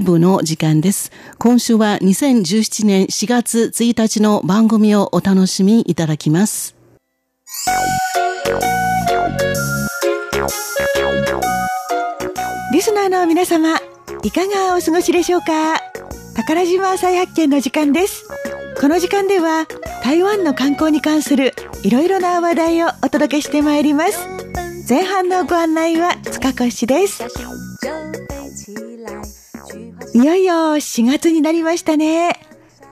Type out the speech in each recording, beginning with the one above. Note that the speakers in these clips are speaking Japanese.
イブの時間です。今週は2017年4月1日の番組をお楽しみいただきます。リスナーの皆様、いかがお過ごしでしょうか？宝島再発見の時間です。この時間では台湾の観光に関するいろいろな話題をお届けしてまいります。前半のご案内は塚越です。いよいよ4月になりましたね。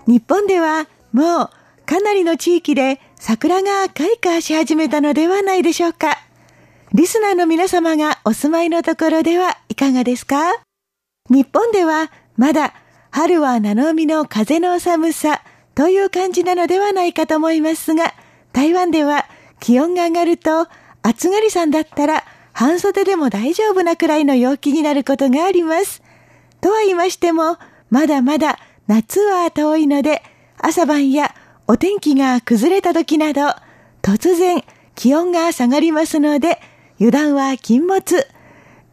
日本ではもうかなりの地域で桜が開花し始めたのではないでしょうか。リスナーの皆様がお住まいのところではいかがですか？日本ではまだ春は七海の風の寒さという感じなのではないかと思いますが、台湾では気温が上がると暑がりさんだったら半袖でも大丈夫なくらいの陽気になることがあります。とは言いましても、まだまだ夏は遠いので、朝晩やお天気が崩れた時など、突然気温が下がりますので、油断は禁物。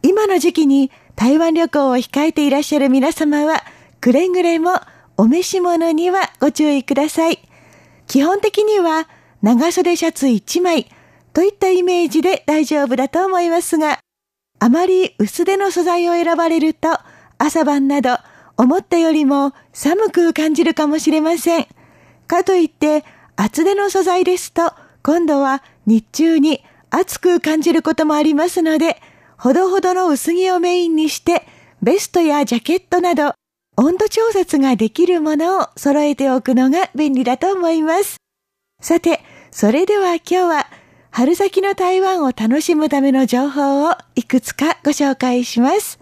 今の時期に台湾旅行を控えていらっしゃる皆様は、くれぐれもお召し物にはご注意ください。基本的には長袖シャツ1枚といったイメージで大丈夫だと思いますが、あまり薄手の素材を選ばれると朝晩など思ったよりも寒く感じるかもしれません。かといって厚手の素材ですと今度は日中に暑く感じることもありますので、ほどほどの薄着をメインにしてベストやジャケットなど温度調節ができるものを揃えておくのが便利だと思います。さて、それでは今日は春先の台湾を楽しむための情報をいくつかご紹介します。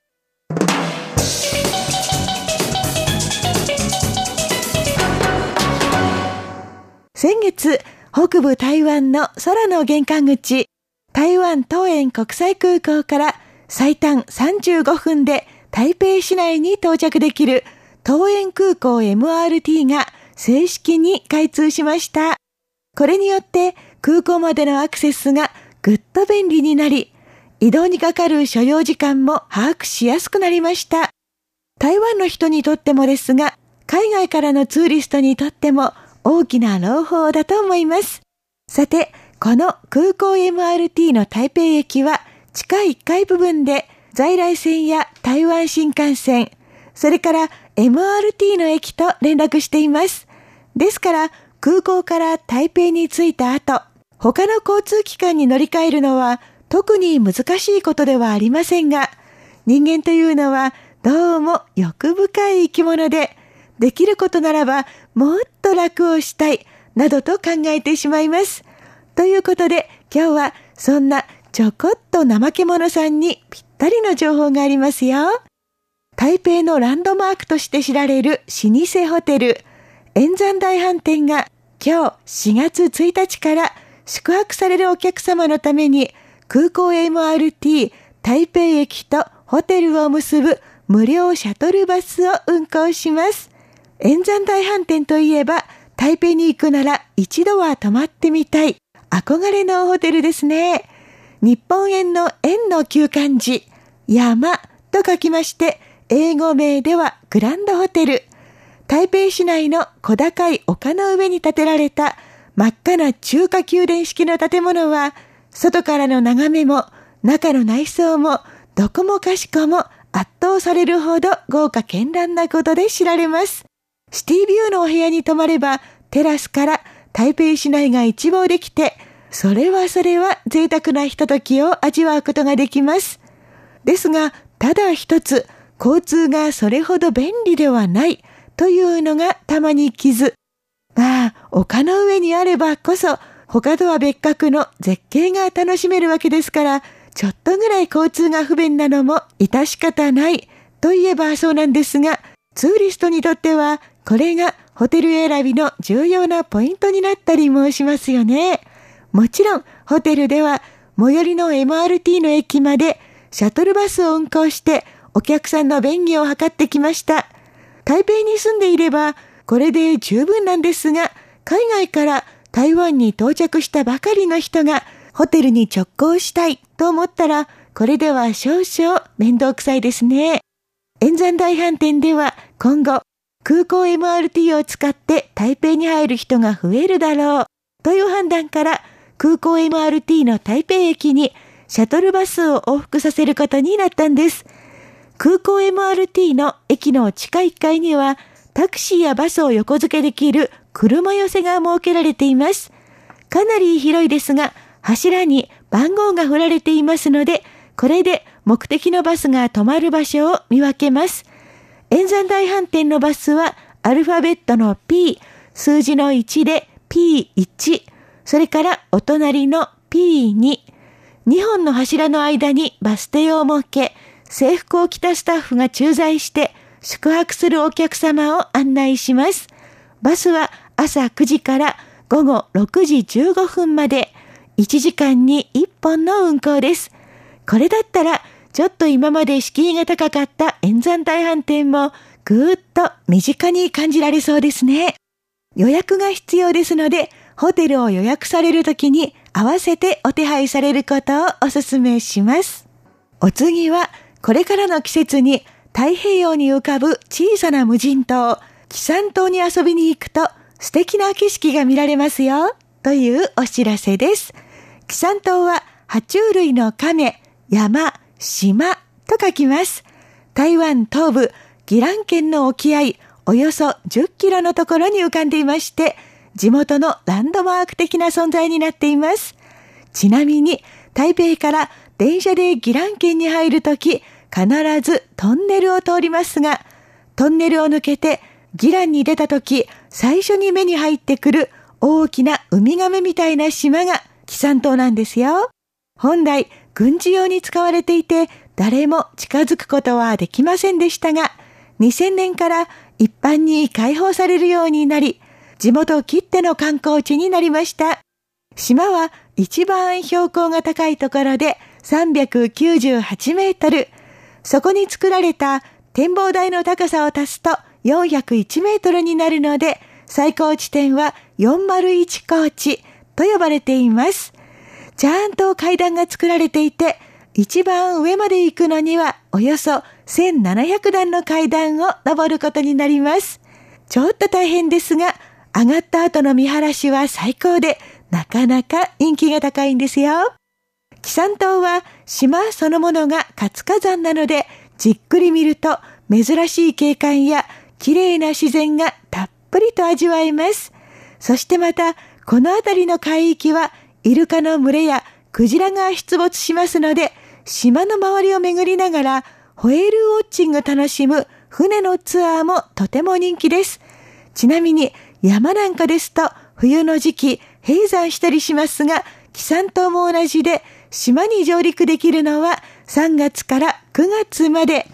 先月、北部台湾の空の玄関口、台湾東園国際空港から最短35分で台北市内に到着できる東園空港 MRT が正式に開通しました。これによって空港までのアクセスがぐっと便利になり、移動にかかる所要時間も把握しやすくなりました。台湾の人にとってもですが、海外からのツーリストにとっても大きな朗報だと思います。さて、この空港 MRT の台北駅は地下1階部分で在来線や台湾新幹線、それから MRT の駅と連絡しています。ですから空港から台北に着いた後、他の交通機関に乗り換えるのは特に難しいことではありませんが、人間というのはどうも欲深い生き物で、できることならばもっと楽をしたい、などと考えてしまいます。ということで今日はそんなちょこっと怠け者さんにぴったりの情報がありますよ。台北のランドマークとして知られる老舗ホテル、円山大飯店が今日4月1日から宿泊されるお客様のために空港 MRT 台北駅とホテルを結ぶ無料シャトルバスを運行します。円山大飯店といえば、台北に行くなら一度は泊まってみたい、憧れのホテルですね。日本円の円の旧漢字、山と書きまして、英語名ではグランドホテル。台北市内の小高い丘の上に建てられた真っ赤な中華宮殿式の建物は、外からの眺めも中の内装もどこもかしこも圧倒されるほど豪華絢爛なことで知られます。シティビューのお部屋に泊まれば、テラスから台北市内が一望できて、それはそれは贅沢なひとときを味わうことができます。ですが、ただ一つ、交通がそれほど便利ではないというのがたまに傷。まあ、丘の上にあればこそ、他とは別格の絶景が楽しめるわけですから、ちょっとぐらい交通が不便なのも致し方ないといえばそうなんですが、ツーリストにとってはこれがホテル選びの重要なポイントになったりもしますよね。もちろん、ホテルでは最寄りの MRT の駅までシャトルバスを運行してお客さんの便宜を図ってきました。台北に住んでいればこれで十分なんですが、海外から台湾に到着したばかりの人がホテルに直行したいと思ったら、これでは少々面倒くさいですね。円山大飯店では今後、空港 MRT を使って台北に入る人が増えるだろうという判断から空港 MRT の台北駅にシャトルバスを往復させることになったんです。空港 MRT の駅の地下1階にはタクシーやバスを横付けできる車寄せが設けられています。かなり広いですが、柱に番号が振られていますので、これで目的のバスが止まる場所を見分けます。円山大飯店のバスはアルファベットの P、数字の1で P1、それからお隣の P2、2本の柱の間にバス停を設け、制服を着たスタッフが駐在して宿泊するお客様を案内します。バスは朝9時から午後6時15分まで1時間に1本の運行です。これだったらちょっと今まで敷居が高かった円山大飯店もぐーっと身近に感じられそうですね。予約が必要ですので、ホテルを予約されるときに合わせてお手配されることをお勧めします。お次は、これからの季節に太平洋に浮かぶ小さな無人島、紀山島に遊びに行くと素敵な景色が見られますよ、というお知らせです。紀山島は爬虫類の亀、山、島と書きます。台湾東部、宜蘭県の沖合、およそ10キロのところに浮かんでいまして、地元のランドマーク的な存在になっています。ちなみに、台北から電車で宜蘭県に入るとき、必ずトンネルを通りますが、トンネルを抜けて宜蘭に出たとき、最初に目に入ってくる大きなウミガメみたいな島が紀山島なんですよ。本来、軍事用に使われていて、誰も近づくことはできませんでしたが、2000年から一般に開放されるようになり、地元きっての観光地になりました。島は一番標高が高いところで398メートル。そこに作られた展望台の高さを足すと401メートルになるので、最高地点は401高地と呼ばれています。ちゃんと階段が作られていて、一番上まで行くのにはおよそ1700段の階段を登ることになります。ちょっと大変ですが、上がった後の見晴らしは最高で、なかなか人気が高いんですよ。紀山島は島そのものが活火山なので、じっくり見ると珍しい景観や綺麗な自然がたっぷりと味わえます。そしてまた、この辺りの海域はイルカの群れやクジラが出没しますので、島の周りを巡りながら、ホエールウォッチング楽しむ船のツアーもとても人気です。ちなみに山なんかですと冬の時期閉山したりしますが、紀山島も同じで島に上陸できるのは3月から9月まで。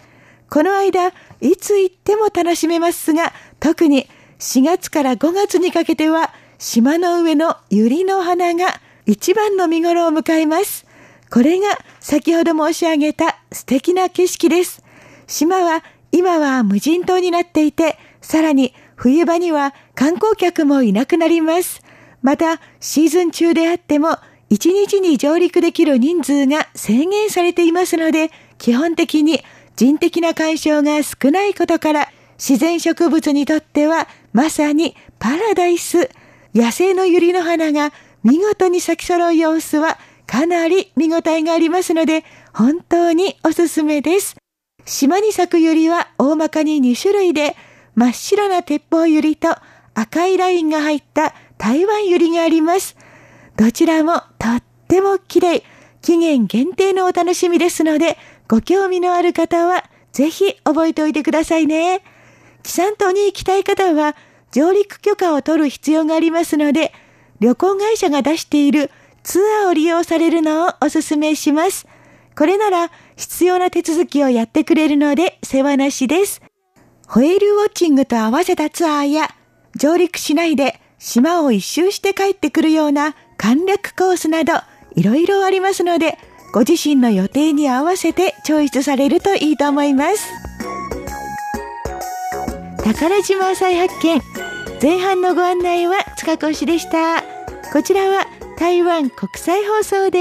この間、いつ行っても楽しめますが、特に4月から5月にかけては島の上の百合の花が一番の見頃を迎えます。これが先ほど申し上げた素敵な景色です。島は今は無人島になっていて、さらに冬場には観光客もいなくなります。また、シーズン中であっても、1日に上陸できる人数が制限されていますので、基本的に人的な干渉が少ないことから、自然植物にとってはまさにパラダイス。野生の百合の花が見事に咲き揃う様子はかなり見応えがありますので、本当におすすめです。島に咲く百合は大まかに2種類で、真っ白な鉄砲百合と赤いラインが入った台湾百合があります。どちらもとっても綺麗、期限限定のお楽しみですので、ご興味のある方はぜひ覚えておいてくださいね。紀山島に行きたい方は上陸許可を取る必要がありますので、旅行会社が出しているツアーを利用されるのをお勧めします。これなら必要な手続きをやってくれるので世話なしです。ホエールウォッチングと合わせたツアーや上陸しないで島を一周して帰ってくるような簡略コースなどいろいろありますのでご自身の予定に合わせてチョイスされるといいと思います。宝島再発見前半のご案内は塚越でした。こちらは台湾国際放送で